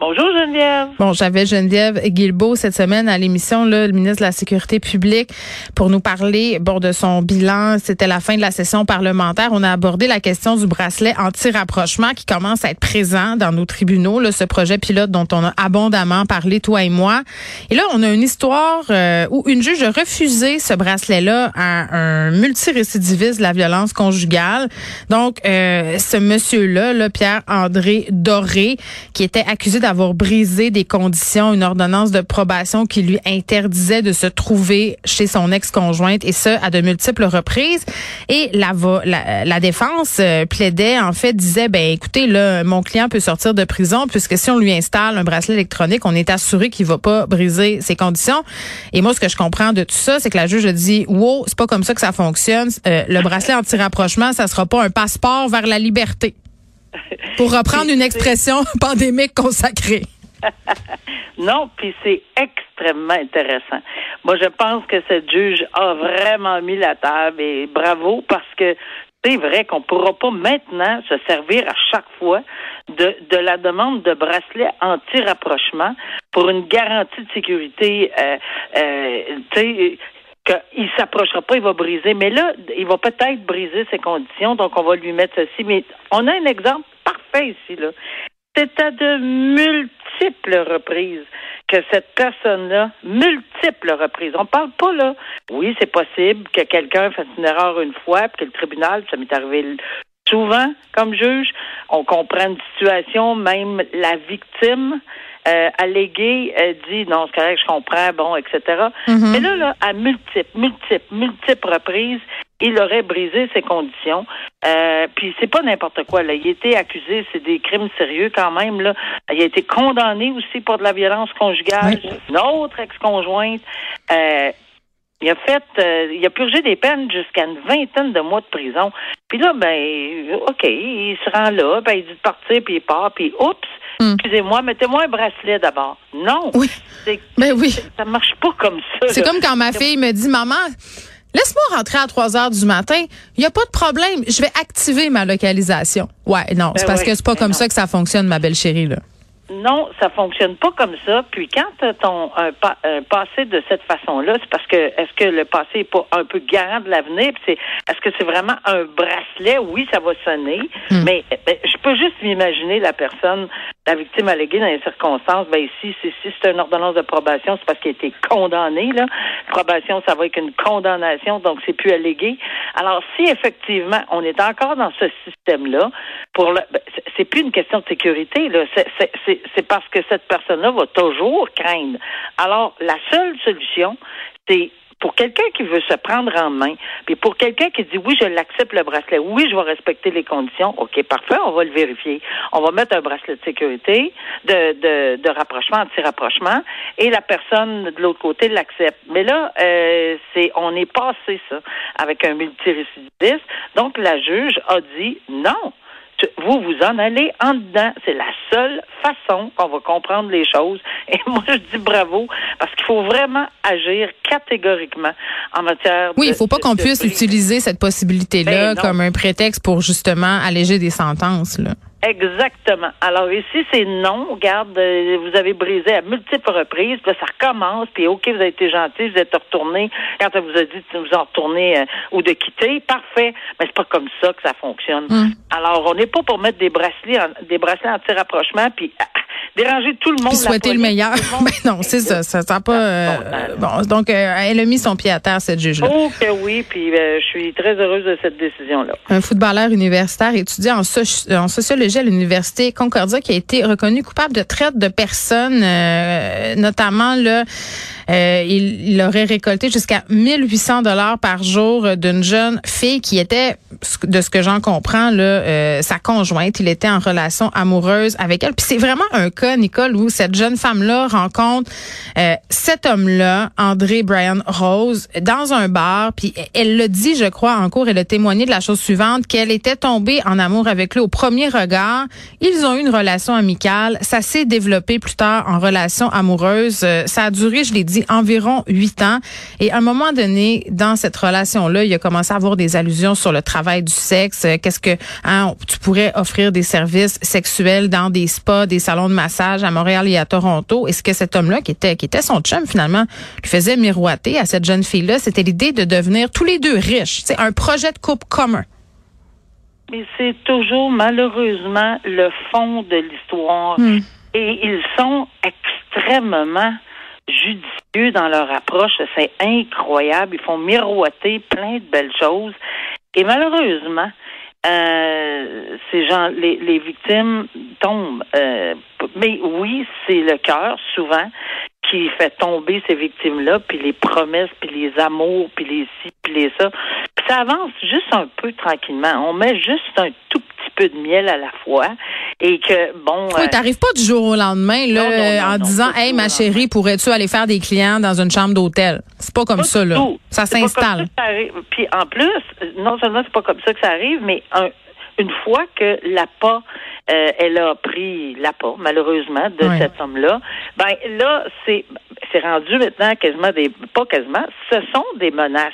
Bonjour Geneviève. Bon, j'avais Geneviève Guilbeault cette semaine à l'émission, le ministre de la Sécurité publique, pour nous parler bon, de son bilan. C'était la fin de la session parlementaire. On a abordé la question du bracelet anti-rapprochement qui commence à être présent dans nos tribunaux, là, ce projet pilote dont on a abondamment parlé, toi et moi. Et là, on a une histoire euh, où une juge a refusé ce bracelet-là à un multirécidiviste de la violence conjugale. Donc, euh, ce monsieur-là, là, Pierre-André Doré, qui était accusé d'avoir brisé des conditions, une ordonnance de probation qui lui interdisait de se trouver chez son ex-conjointe, et ce, à de multiples reprises. Et la, la, la défense euh, plaidait, en fait, disait, ben écoutez, là, mon client peut sortir de prison, puisque si on lui installe un bracelet électronique, on est assuré qu'il va pas briser ses conditions. Et moi, ce que je comprends de tout ça, c'est que la juge a dit, wow, c'est pas comme ça que ça fonctionne. Euh, le bracelet anti-rapprochement, ça sera pas un passeport vers la liberté. Pour reprendre une expression pandémique consacrée. Non, puis c'est extrêmement intéressant. Moi, je pense que cette juge a vraiment mis la table et bravo parce que c'est vrai qu'on ne pourra pas maintenant se servir à chaque fois de, de la demande de bracelet anti-rapprochement pour une garantie de sécurité. Euh, euh, qu'il ne s'approchera pas, il va briser. Mais là, il va peut-être briser ses conditions, donc on va lui mettre ceci. Mais on a un exemple parfait ici, là. C'est à de multiples reprises que cette personne-là, multiples reprises, on parle pas là, oui, c'est possible que quelqu'un fasse une erreur une fois, puis que le tribunal, ça m'est arrivé souvent comme juge, on comprend une situation, même la victime euh, alléguée euh, dit non, c'est correct, je comprends, bon, etc. Mhm. Mais là, là, à multiples, multiples, multiples reprises, il aurait brisé ses conditions. Euh, puis c'est pas n'importe quoi. Là. Il a été accusé, c'est des crimes sérieux quand même. Là. Il a été condamné aussi pour de la violence conjugale. Une autre ex-conjointe. Euh, il a fait, euh, il a purgé des peines jusqu'à une vingtaine de mois de prison. Puis là, ben, OK, il se rend là, ben, il dit de partir, puis il part, puis oups, Hmm. excusez-moi, mettez-moi un bracelet d'abord. Non, Oui. c'est, Ben oui. ça marche pas comme ça. C'est comme quand ma fille me dit, maman, laisse-moi rentrer à 3 heures du matin. Il n'y a pas de problème. Je vais activer ma localisation. Ouais, non, c'est Ben parce oui, que c'est pas ben comme non. ça que ça fonctionne, ma belle chérie, là. Non, ça fonctionne pas comme ça. Puis quand as ton un, pa- un passé de cette façon-là, c'est parce que est-ce que le passé est pas un peu garant de l'avenir? Puis c'est est-ce que c'est vraiment un bracelet? Oui, ça va sonner, mais ben, je peux juste m'imaginer la personne, la victime alléguée dans les circonstances. Ben ici, si, si c'est une ordonnance de probation, c'est parce qu'il a été condamné. Là, probation, ça va avec une condamnation, donc c'est plus allégué. Alors si effectivement on est encore dans ce système-là, pour le, ben, c'est- plus une question de sécurité. Là, c'est parce que cette personne-là va toujours craindre. Alors la seule solution, c'est pour quelqu'un qui veut se prendre en main, puis pour quelqu'un qui dit oui, je l'accepte le bracelet, oui, je vais respecter les conditions, ok, parfait, on va le vérifier. On va mettre un bracelet de sécurité, de, de, de rapprochement, anti-rapprochement, et la personne de l'autre côté l'accepte. Mais là, euh, c'est on est passé ça avec un multirécidiviste. Donc la juge a dit non. Vous vous en allez en dedans. C'est la seule façon qu'on va comprendre les choses. Et moi, je dis bravo parce qu'il faut vraiment agir catégoriquement en matière. Oui, il ne faut pas qu'on puisse utiliser cette possibilité-là Ben comme un prétexte pour justement alléger des sentences. Là. Exactement. Alors ici, c'est non. Regarde, euh, vous avez brisé à multiples reprises, puis là, ça recommence, puis OK, vous avez été gentil, vous êtes retourné. Quand on vous a dit de vous en retourner euh, ou de quitter, parfait. Mais c'est pas comme ça que ça fonctionne. Mm. Alors, on n'est pas pour mettre des bracelets en, des bracelets anti-rapprochement, puis déranger tout le monde. Puis souhaiter le meilleur. le monde. Ben non, c'est ça. Ça n'a pas. euh, Bon, donc, euh, elle a mis son pied à terre, cette juge-là. Oh que oui, puis euh, je suis très heureuse de cette décision-là. Un footballeur universitaire étudiant en, soci- en sociologie à l'université Concordia qui a été reconnu coupable de traite de personnes, euh, notamment là, euh, il, il aurait récolté jusqu'à 1800 dollars par jour d'une jeune fille qui était, de ce que j'en comprends, là, euh, sa conjointe. Il était en relation amoureuse avec elle. Puis c'est vraiment un Nicole, où cette jeune femme-là rencontre euh, cet homme-là, André Brian Rose, dans un bar. Puis elle le dit, je crois, en cours, elle a témoigné de la chose suivante, qu'elle était tombée en amour avec lui au premier regard. Ils ont eu une relation amicale. Ça s'est développé plus tard en relation amoureuse. Euh, ça a duré, je l'ai dit, environ huit ans. Et à un moment donné, dans cette relation-là, il a commencé à avoir des allusions sur le travail du sexe. Euh, Qu'est-ce que hein, tu pourrais offrir des services sexuels dans des spas, des salons de massage à Montréal et à Toronto. Et ce que cet homme-là, qui était qui était son chum finalement, lui faisait miroiter à cette jeune fille-là, c'était l'idée de devenir tous les deux riches. C'est un projet de couple commun. Mais c'est toujours malheureusement le fond de l'histoire. Hmm. Et ils sont extrêmement judicieux dans leur approche. C'est incroyable. Ils font miroiter plein de belles choses. Et malheureusement, euh, ces gens, les, les victimes tombent. Euh, mais oui, c'est le cœur souvent qui fait tomber ces victimes-là, puis les promesses, puis les amours, puis les ci, puis les ça. Puis ça avance juste un peu tranquillement. On met juste un tout petit peu de miel à la fois et que, bon... Oui, euh, t'arrives pas du jour au lendemain là, Non, non, non, en disant Hey ma chérie, pourrais-tu aller faire des clients dans une chambre d'hôtel? C'est pas comme Pas ça, là. tout. Ça s'installe. Puis en plus, non seulement c'est pas comme ça que ça arrive, mais un- une fois que l'APA, euh, elle a pris l'APA, malheureusement, de Ouais. cet homme-là, ben là, c'est c'est rendu maintenant quasiment des pas quasiment, ce sont des menaces.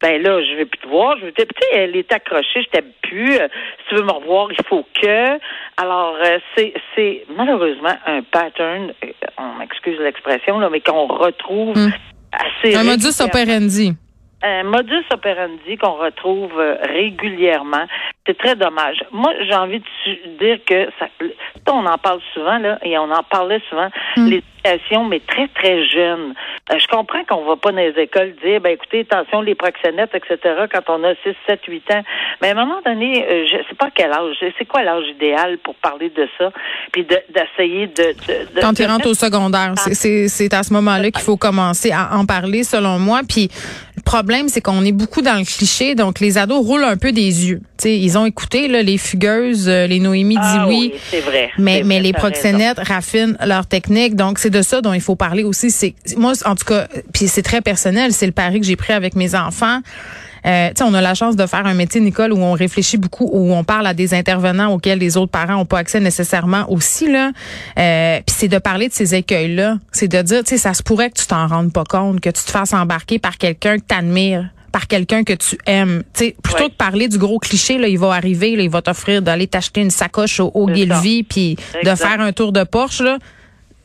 Ben là, je vais plus te voir, je vais te, tu sais, elle est accrochée, je t'aime plus. euh, si tu veux me revoir, il faut que. Alors, euh, c'est c'est malheureusement un pattern, euh, on m'excuse l'expression là, mais qu'on retrouve Hmm. assez Un modus operandi. Un modus operandi qu'on retrouve euh, régulièrement. C'est très dommage. Moi, j'ai envie de dire que ça, on en parle souvent là, et on en parlait souvent. Mm. L'éducation, mais très très jeune. Euh, je comprends qu'on va pas dans les écoles dire, ben écoutez, attention les proxénètes, etc. Quand on a 6, 7, 8 ans. Mais à un moment donné, euh, je sais pas quel âge. C'est quoi l'âge idéal pour parler de ça, puis de- d'essayer de, de, de- Quand tu rentres au secondaire, c'est- c'est à ce moment-là qu'il faut commencer à en parler, selon moi. Puis problème, c'est qu'on est beaucoup dans le cliché, donc les ados roulent un peu des yeux. Tu sais, ils ont écouté là, les fugueuses, euh, les Noémie dit Ah oui. c'est vrai. Mais, mais vrai, les raison. proxénètes raffinent leur technique. Donc, c'est de ça dont il faut parler aussi. C'est Moi, en tout cas, puis c'est très personnel, c'est le pari que j'ai pris avec mes enfants. Euh, on a la chance de faire un métier, Nicole, où on réfléchit beaucoup, où on parle à des intervenants auxquels les autres parents n'ont pas accès nécessairement aussi. là. Euh, Puis c'est de parler de ces écueils-là. C'est de dire, tu sais, ça se pourrait que tu t'en rendes pas compte, que tu te fasses embarquer par quelqu'un que tu admires par quelqu'un que tu aimes. Tu sais, plutôt Ouais. que parler du gros cliché, là, il va arriver, là, il va t'offrir d'aller t'acheter une sacoche au, au puis de faire un tour de Porsche, là,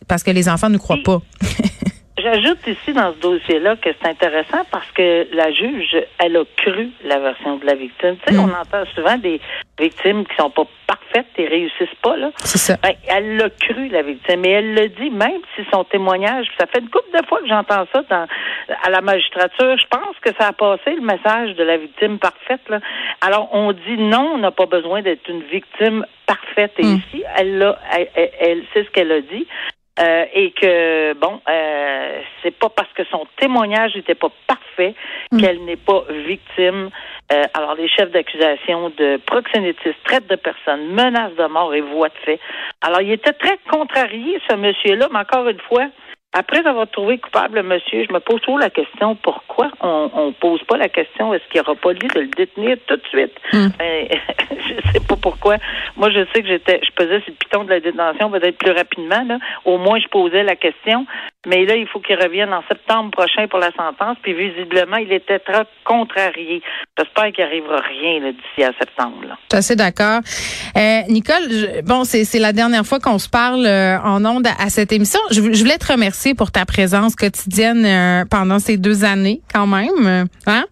parce que les enfants ne croient pas. J'ajoute ici dans ce dossier-là que c'est intéressant parce que la juge, elle a cru la version de la victime. Tu sais, Mm. on entend souvent des victimes qui sont pas parfaites et réussissent pas, là. C'est ça. Ben, elle l'a cru, la victime, et elle le dit, même si son témoignage, ça fait une couple de fois que j'entends ça dans, à la magistrature, je pense que ça a passé le message de la victime parfaite. Là. Alors, on dit non, on n'a pas besoin d'être une victime parfaite. Et Mm. ici, elle, l'a, elle, elle, elle sait ce qu'elle a dit. Euh, et que bon, euh, c'est pas parce que son témoignage n'était pas parfait Mm. qu'elle n'est pas victime. Euh, alors les chefs d'accusation de proxénétisme, traite de personnes, menace de mort et voie de fait. Alors il était très contrarié ce monsieur-là, mais encore une fois. Après avoir trouvé coupable le monsieur, je me pose toujours la question pourquoi on on pose pas la question est-ce qu'il n'y aura pas lieu de le détenir tout de suite? Mm. Ben, Je sais pas pourquoi Moi, je sais que j'étais, je pesais sur le piton de la détention peut-être plus rapidement. Là. Au moins, je posais la question. Mais là, il faut qu'il revienne en septembre prochain pour la sentence. Puis visiblement, il était très contrarié. J'espère qu'il arrivera rien d'ici à septembre. Là. Je suis assez d'accord. Euh, Nicole, bon, c'est la dernière fois qu'on se parle euh, en ondes à, cette émission. Je, voulais te remercier pour ta présence quotidienne euh, pendant ces deux années, quand même. Hein?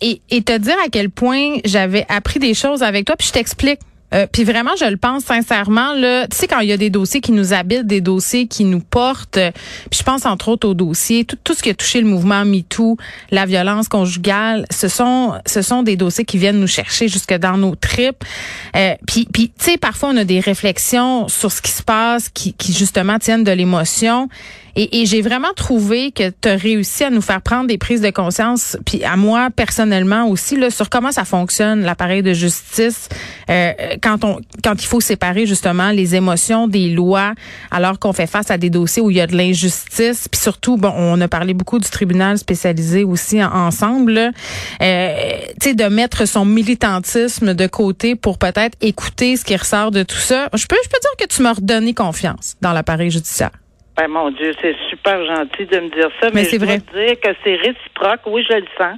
et, et te dire à quel point j'avais appris des choses avec toi. Puis je t'explique. Euh, puis vraiment, je le pense sincèrement. Là, tu sais, quand il y a des dossiers qui nous habitent, des dossiers qui nous portent, euh, puis je pense entre autres aux dossiers, tout, ce qui a touché le mouvement MeToo, la violence conjugale, ce sont, ce sont des dossiers qui viennent nous chercher jusque dans nos tripes. Euh, puis, puis tu sais, parfois on a des réflexions sur ce qui se passe, qui, qui justement tiennent de l'émotion. Et, et j'ai vraiment trouvé que tu as réussi à nous faire prendre des prises de conscience, puis à moi personnellement aussi, là, sur comment ça fonctionne l'appareil de justice euh, quand on quand il faut séparer justement les émotions des lois, alors qu'on fait face à des dossiers où il y a de l'injustice, puis surtout, bon, on a parlé beaucoup du tribunal spécialisé aussi ensemble, euh, tu sais, de mettre son militantisme de côté pour peut-être écouter ce qui ressort de tout ça. Je peux je peux dire que tu m'as redonné confiance dans l'appareil judiciaire. Ben, mon Dieu, c'est super gentil de me dire ça, mais, je vrai. dire que c'est réciproque. Oui, je le sens.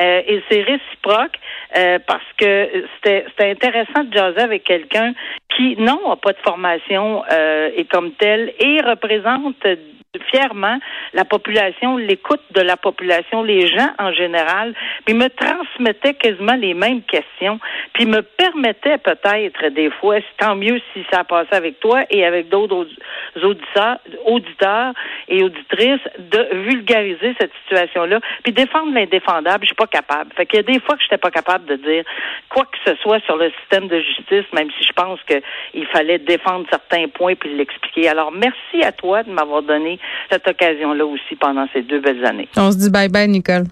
Euh, et c'est réciproque euh, parce que c'était intéressant de jaser avec quelqu'un qui, non, n'a pas de formation euh, et comme tel, et représente fièrement la population, l'écoute de la population, les gens en général, puis me transmettait quasiment les mêmes questions, puis me permettait peut-être des fois, tant mieux si ça passait avec toi et avec d'autres auditeurs, et auditrices, de vulgariser cette situation-là, puis défendre l'indéfendable, je suis pas capable. Fait qu'il y a des fois que je n'étais pas capable de dire quoi que ce soit sur le système de justice, même si je pense qu'il fallait défendre certains points puis l'expliquer. Alors, merci à toi de m'avoir donné cette occasion-là aussi pendant ces deux belles années. On se dit bye bye, Nicole.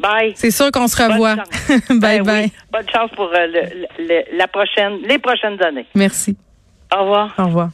Bye. C'est sûr qu'on se revoit. bye ben bye. Bonne chance pour euh, la prochaine, les prochaines années. Merci. Au revoir. Au revoir.